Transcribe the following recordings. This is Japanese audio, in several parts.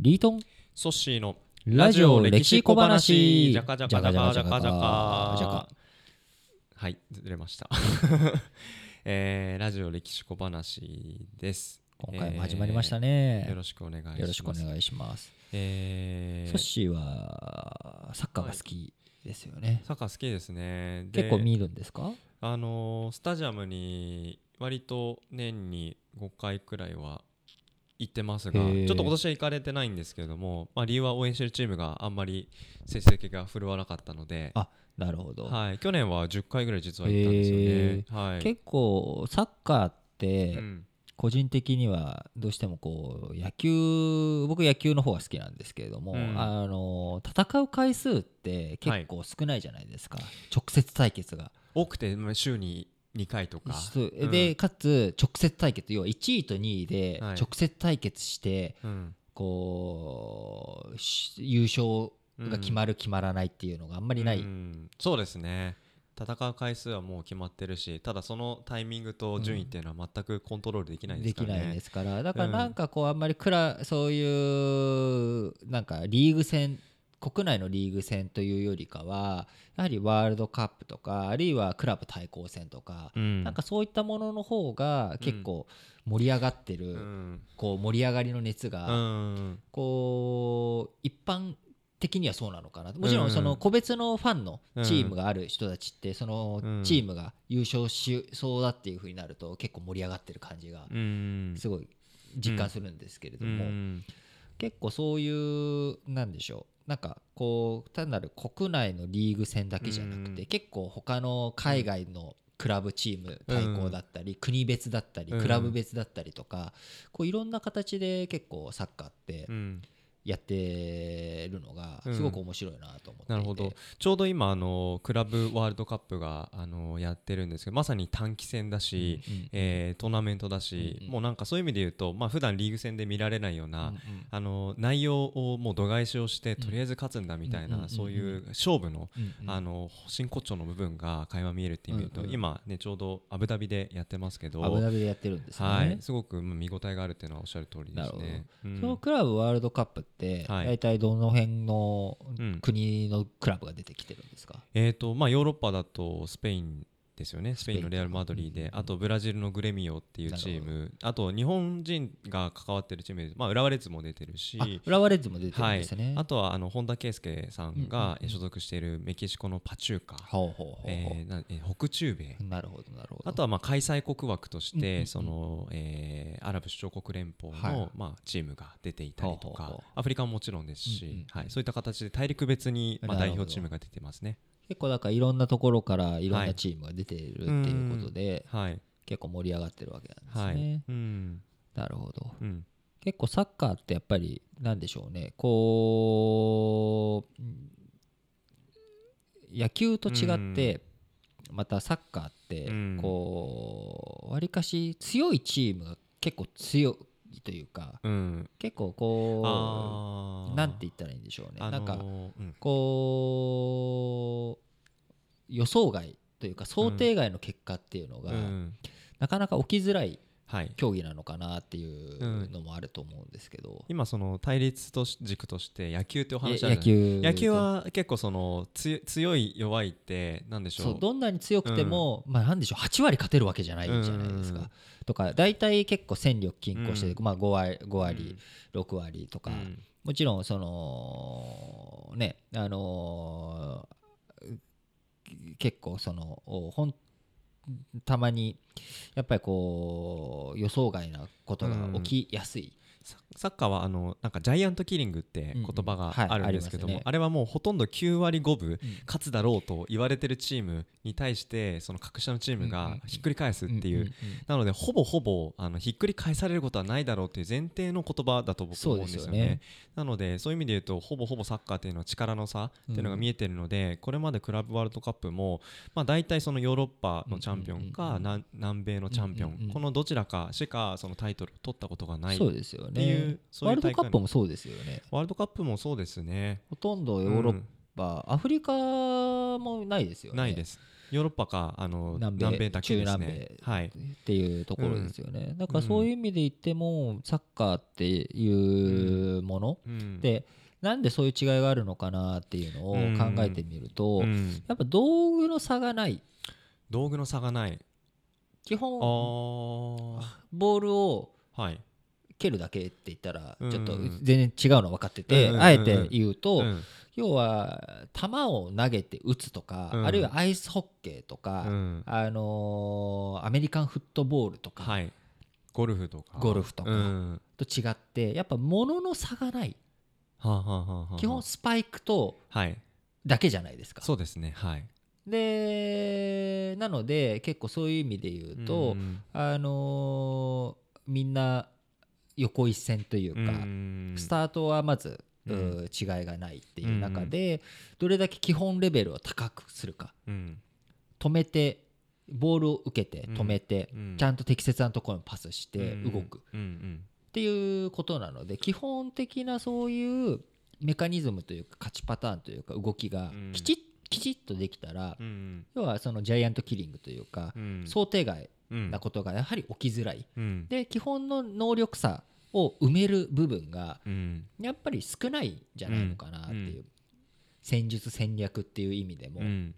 リートン？ソッシーのラジオ歴史小話。じゃかじゃかじゃかじゃかじゃじゃかかはいずれました。えーラジオ歴史小話です。今回も始まりましたね、よろしくお願いします。よろしくお願いします、えーソッシーはサッカーが好きですよね、サッカー好きですね。で結構見るんですか？あのースタジアムに割と年に5回くらいは行ってますがちょっと今年は行かれてないんですけれども、まあ、理由は応援してるチームがあんまり成績が振るわなかったので、あなるほど、はい、去年は10回ぐらい実は行ったんですよね。はい、結構サッカーってうん。個人的にはどうしてもこう野球僕野球の方が好きなんですけれども、うん。あの戦う回数って結構少ないじゃないですか、直接対決が。多くてまあ週に2回とか。そう。うん。でかつ直接対決。要は1位と2位ではい。直接対決して、うん。こうし優勝が決まる決まらないっていうのがあんまりない、うん。そうですね。戦う回数はもう決まってるしただそのタイミングと順位っていうのは全くコントロールできないでですきからね。ないですから。だからなんかこうあんまりクラそういうなんかリーグ戦国内のリーグ戦というよりかはやはりワールドカップとかあるいはクラブ対抗戦とか、うん。なんかそういったものの方が結構盛り上がってる、うん。こう盛り上がりの熱うがん。こう一般的にはそうなのかな。もちろんその個別のファンのチームがある人たちってそのうんチームが優勝しそうだっていう風になると結構盛り上がってる感じがうん。すごい実感するんですけれども、うん。結構そういうなんでしょうなんかこう単なる国内のリーグ戦だけじゃなくて、うん。結構他の海外のクラブチーム対抗だったり、国別だったりうん。クラブ別だったりとか、こういろんな形で結構サッカーってうんやってるのがうん。すごく面白いなと思っていて、なるほど。ちょうど今あのクラブワールドカップがあのやってるんですけどまさに短期戦だし、うんうんえートーナメントだし、うんうん。もうなんかそういう意味で言うと、まあ普段リーグ戦で見られないような、うんうん。あの内容をもう度外視をして、うんとりあえず勝つんだみたいな、うんうんうんうん。そういう勝負の,、うんうん。あの真骨頂の部分が垣間見えるっていう意味で言うと、うんうん。今ねちょうどアブダビでやってますけどアブダビでやってるんですね、はい、すごくまあ見応えがあるっていうのはおっしゃる通りですね。うん。そのクラブワールドカップはい。大体どの辺のうん。国のクラブが出てきてるんですか、えーとまあ、ヨーロッパだとスペインですよね。スペイン。のレアル・マドリーで、あとブラジルのグレミオっていうチーム。あと日本人が関わってるチームで、まあ、浦和レッズも出てるし。あ浦和レッズも出てるんはいですね、あとはあの本田圭佑さんが所属しているメキシコのパチューカ、え北中米。なるほどなるほど。あとはまあ開催国枠として、そのえーアラブ首長国連邦の、はい。まあ、チームが出ていたりとか。アフリカももちろんですし、はい、そういった形で大陸別に、まあ、代表チームが出てますね。結構だからいろんなところからいろんはないチームが出ているっていうことで、はい。結構盛り上がってるわけなんですはい。ね、うん。なるほど。うん。結構サッカーってやっぱりなんでしょうね。こううん野球と違ってまたサッカーってうん。こうわりかし強いチームが結構強いというかうん。結構こうなんて言ったらいいんでしょうね。あのーなんかうん。こう予想外というか想定外の結果っていうのがうん。なかなか起きづらいはい。競技なのかなっていうのもあると思うんですけど、今その対立とし軸として野球ってお話あ野るじゃない。球。野球は結構そのつ強い弱いってなんでしょそううどんなに強くても、まあなんでしょう8割勝てるわけじゃないじゃないですか、うん。とか大体結構戦力均衡して、うん。まあ、5割 ,5 割、6割とか、うん。もちろんそのねあのー結構そのおほんたまにやっぱりこう予想外なことが起きやすい、ササッカーはあのなんかジャイアントキリングって言葉があるんですけども、あれはもうほとんど9割5分うん。勝つだろうと言われてるチームに対してその格下のチームがひっくり返すっていう、なのでほぼほぼあのひっくり返されることはないだろうという前提の言葉だと僕は思うんですよね。なのでそういう意味で言うとほぼほぼサッカーっていうのは力の差っていうのが見えてるので、これまでクラブワールドカップも、まあ、大体そのヨーロッパのチャンピオンか南南米のチャンピオン、このどちらかしかそのタイトルを取ったことがないそうですよっていういうワールドカップもそうですよね。ワールドカップもそうですね。ほとんどヨーロッパ、アフリカもないですよね。ないです。ヨーロッパかあの南米南米だけです中ね南はい。っていうところですよね、だからそういう意味で言ってもサッカーっていうもの、うん。でなんでそういう違いがあるのかなっていうのを考えてみると、うん。やっぱ道具の差がない。道具の差がない。基本あボールをあはい蹴るだけって言ったらうん。ちょっと全然違うの分かってて、あえて言うと、うん。要は球を投げて打つとか、うん。あるいはアイスホッケーとか、うん。あのーアメリカンフットボールとかはい。ゴルフとか。ゴルフとかうん。と違ってやっぱ物の差がない。基本スパイクとはい。だけじゃないですか。そうですね。はい。でなので結構そういう意味で言うと、ん。あのーみんな横一線というか、うん。スタートはまず、違いがないっていう中で、どれだけ基本レベルを高くするか。うん。止めてボールを受けて止めて、うん。ちゃんと適切なところにパスしてうん。動く。っていうことなので基本的なそういうメカニズムというか勝ちパターンというか動きがうん。きちっきちっとできたら、うん要はそのジャイアントキリングというか、うん。想定外うん。なことがやはり起きづらい。うん。で基本の能力差を埋める部分がうん。やっぱり少ないんじゃないのかなっていう、うん。戦術戦略っていう意味でも、うん。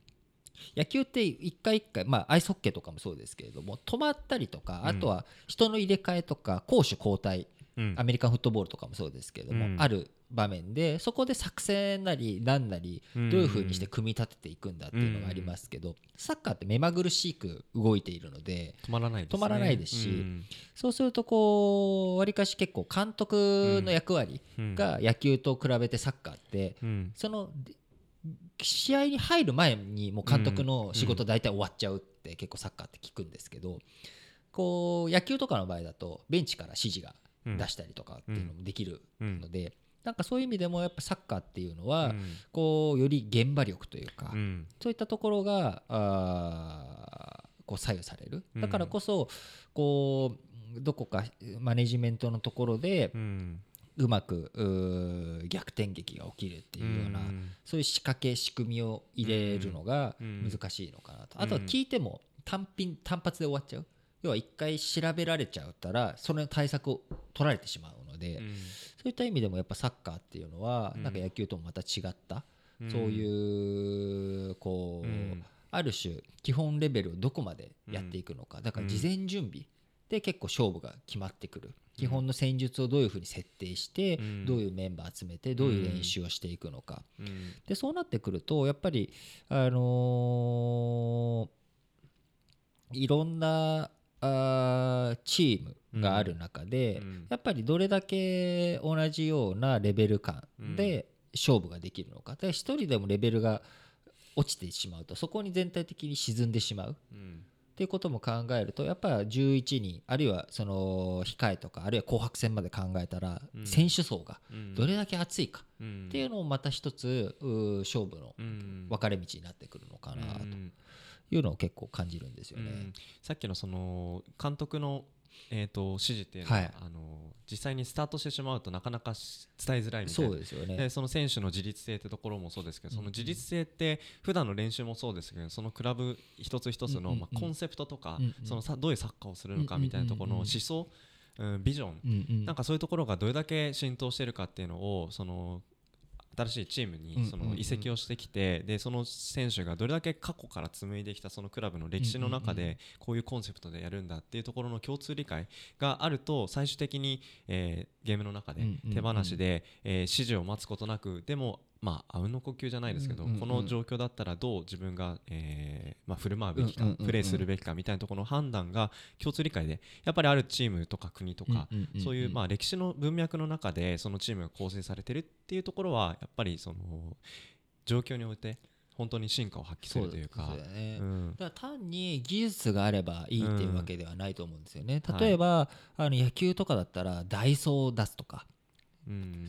野球って一回一回、まあ、アイスホッケーとかもそうですけれども止まったりとか、うん。あとは人の入れ替えとか攻守交代うんアメリカンフットボールとかもそうですけれども、うん。ある場面でそこで作戦なり何なりどういうふうにして組み立てていくんだっていうのがありますけど、サッカーって目まぐるしく動いているので止まらないですね。止まらないですしうん。そうするとこうわりかし結構監督の役割うん。が野球と比べてサッカーってうん。そので試合に入る前にもう監督の仕事大体終わっちゃうって結構サッカーって聞くんですけどこう野球とかの場合だとベンチから指示がうん出したりとかっていうのもできるうん。のでなんかそういう意味でもやっぱサッカーっていうのはうん。こうより現場力というかうん。そういったところがあーこう左右される。うん。だからこそこうどこかマネジメントのところでうまく逆転劇が起きるっていうような、ん。そういう仕掛け仕組みを入れるのがうん。難しいのかなと、うんあとは聞いても単品単発で終わっちゃう要は一回調べられちゃったらその対策を取られてしまうので、うん。そういった意味でもやっぱサッカーっていうのはうん。なんか野球ともまた違った、うん。そういうこう、うん。ある種基本レベルをどこまでやっていくのかだから事前準備で結構勝負が決まってくる。基本の戦術をどういうふうに設定してうん。どういうメンバー集めてどういう練習をしていくのか。うん。でそうなってくるとやっぱりあのーいろんなあーチームがある中で、うん。やっぱりどれだけ同じようなレベル感で勝負ができるのか。で一人でもレベルが落ちてしまうとそこに全体的に沈んでしまう。うん。っていうことも考えるとやっぱ11人あるいはその控えとかあるいは紅白戦まで考えたらうん。選手層がうん。どれだけ厚いかうん。っていうのもまた一つ勝負のうん。分かれ道になってくるのかなと。うんいうのを結構感じるんですよね。うん。さっきのその監督のえー、と指示っていうのは、はい。あの実際にスタートしてしまうとなかなかし伝えづらいみたいな。そうですよね。でその選手の自律性ってところもそうですけど、その自律性って普段の練習もそうですけどそのクラブ一つ一つの、まあ、コンセプトとか、うんうん。そのさどういうサッカーをするのかみたいなところの思想、うん、ビジョン、うんうん。なんかそういうところがどれだけ浸透してるかっていうのをその新しいチームにその移籍をしてきて、でその選手がどれだけ過去から紡いできたそのクラブの歴史の中でこういうコンセプトでやるんだっていうところの共通理解があると最終的に、えーゲームの中で手放しで、えー指示を待つことなくでもまああうんの呼吸じゃないですけど、この状況だったらどう自分が、えーまあ、振る舞うべきか、プレーするべきかみたいなところの判断が共通理解でやっぱりあるチームとか国とか、そういうまあ歴史の文脈の中でそのチームが構成されてるっていうところはやっぱりその状況において本当に進化を発揮するというか。そうね。うん。だから単に技術があればいいっていうわけではないと思うんですよね。うん。例えば、あの野球とかだったらダイソーを出すとか、うん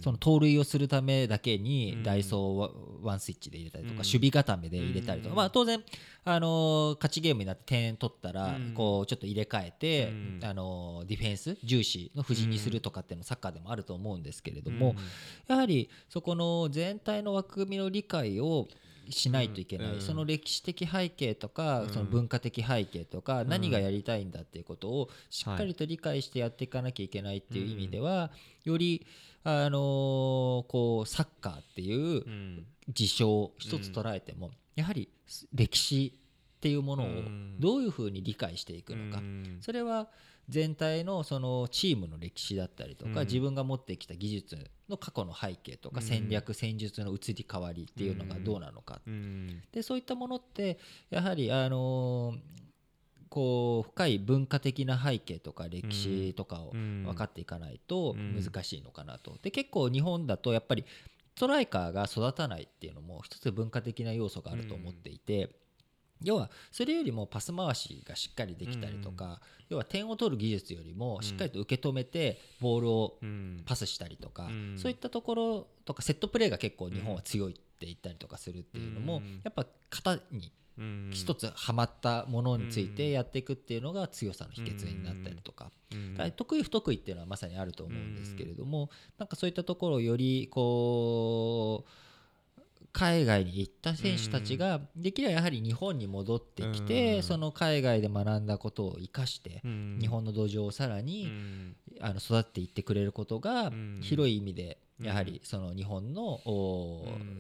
その盗塁をするためだけうん。にダイソーをワワンスイッチで入れたりとか、うん。守備固めで入れたりとか、うん。まあ、当然、あのー勝ちゲームになって点取ったら、うん。こうちょっと入れ替えて、うん。あのーディフェンス重視の布陣にするとかっていうのもサッカーでもあると思うんですけれども、うん。やはりそこの全体の枠組みの理解をしないといけない、うん。その歴史的背景とか、うん。その文化的背景とか、ん。何がやりたいんだっていうことをしっかりと理解してやっていかなきゃいけないっていう意味では、より、あのーこうサッカーっていううん。事象一つ捉えても、やはり歴史っていうものをうん。どういうふうに理解していくのか、うん。それは全体のそのチームの歴史だったりとか、うん。自分が持ってきた技術の過去の背景とかうん。戦略、戦術の移り変わりっていうのがどうなのか、うん。でそういったものってやはりあのーこう深い文化的な背景とか歴史とかをうん。分かっていかないとうん。難しいのかなと。で結構日本だとやっぱりストライカーが育たないっていうのも一つ文化的な要素があると思っていて。要はそれよりもパス回しがしっかりできたりとか、要は点を取る技術よりもしっかりと受け止めてボールをうんパスしたりとか、うん。そういったところとかセットプレーが結構日本は強いって言ったりとかするっていうのも、うん。やっぱ型にうん一つはまったものについてやっていくっていうのが強さの秘訣になったりとか、得意不得意っていうのはまさにあると思うんですけれども、なんかそういったところをよりこう海外に行った選手たちができればやはり日本に戻ってきて、うん。その海外で学んだことを生かして、うん。日本の土壌をさらうに、ん。あの育っていってくれることがん。広い意味でうん。やはりその日本の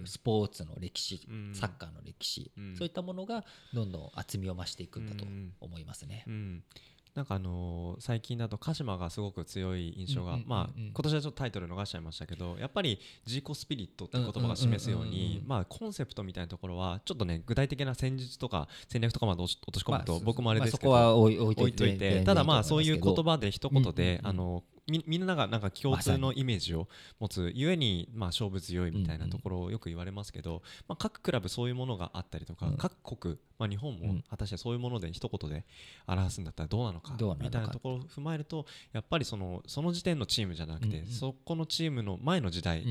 スポーツの歴史うん。サッカーの歴史うん。そういったものがどんどん厚みを増していくんだとうん思いますね。う。んなんかあのー最近だと鹿島がすごく強い印象が、まあ今年はちょっとタイトル逃しちゃいましたけどやっぱり自己スピリットって言葉が示すようにまあコンセプトみたいなところはちょっとね具体的な戦術とか戦略とかまで落とし込むと僕もあれですけど、まあそこは置いと置いてただまあそういう言葉で一言で、あのみみんながなんか共通のイメージを持つゆえにまあ勝負強いみたいなところをよく言われますけど、まあ、各クラブそういうものがあったりとか、うん。各国、まあ、日本もうん果たしてそういうもので一言で表すんだったらどうなのかみたいなところを踏まえるとやっぱりそのその時点のチームじゃなくて、そこのチームの前の時代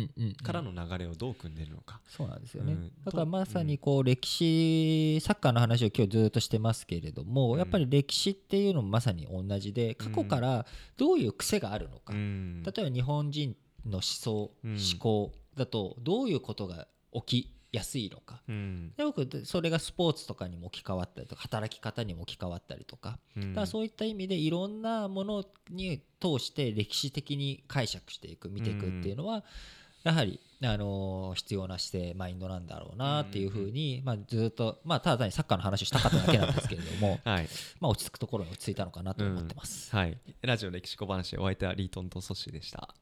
からの流れをどう組んでいるのか。そうなんですよね、うん。だからまさにこう歴史サッカーの話を今日ずっとしてますけれども、うん。やっぱり歴史っていうのもまさに同じで過去からどういう癖があるのか、うん。例えば日本人の思想、うん。思考だとどういうことが起きやすいのか。うん。でよくそれがスポーツとかにも置き換わったりとか働き方にも置き換わったりとか。うん。だからそういった意味でいろんなものに通して歴史的に解釈していく見ていくっていうのはやはり、あのー必要な姿勢マインドなんだろうなっていうふうに、まあ、ずっと、まあ、ただ単にサッカーの話をしたかっただけなんですけれども はいまあ落ち着くところに落ち着いたのかなと思ってます。はい、ラジオ歴史小話お相手はリートンとソッシーでした。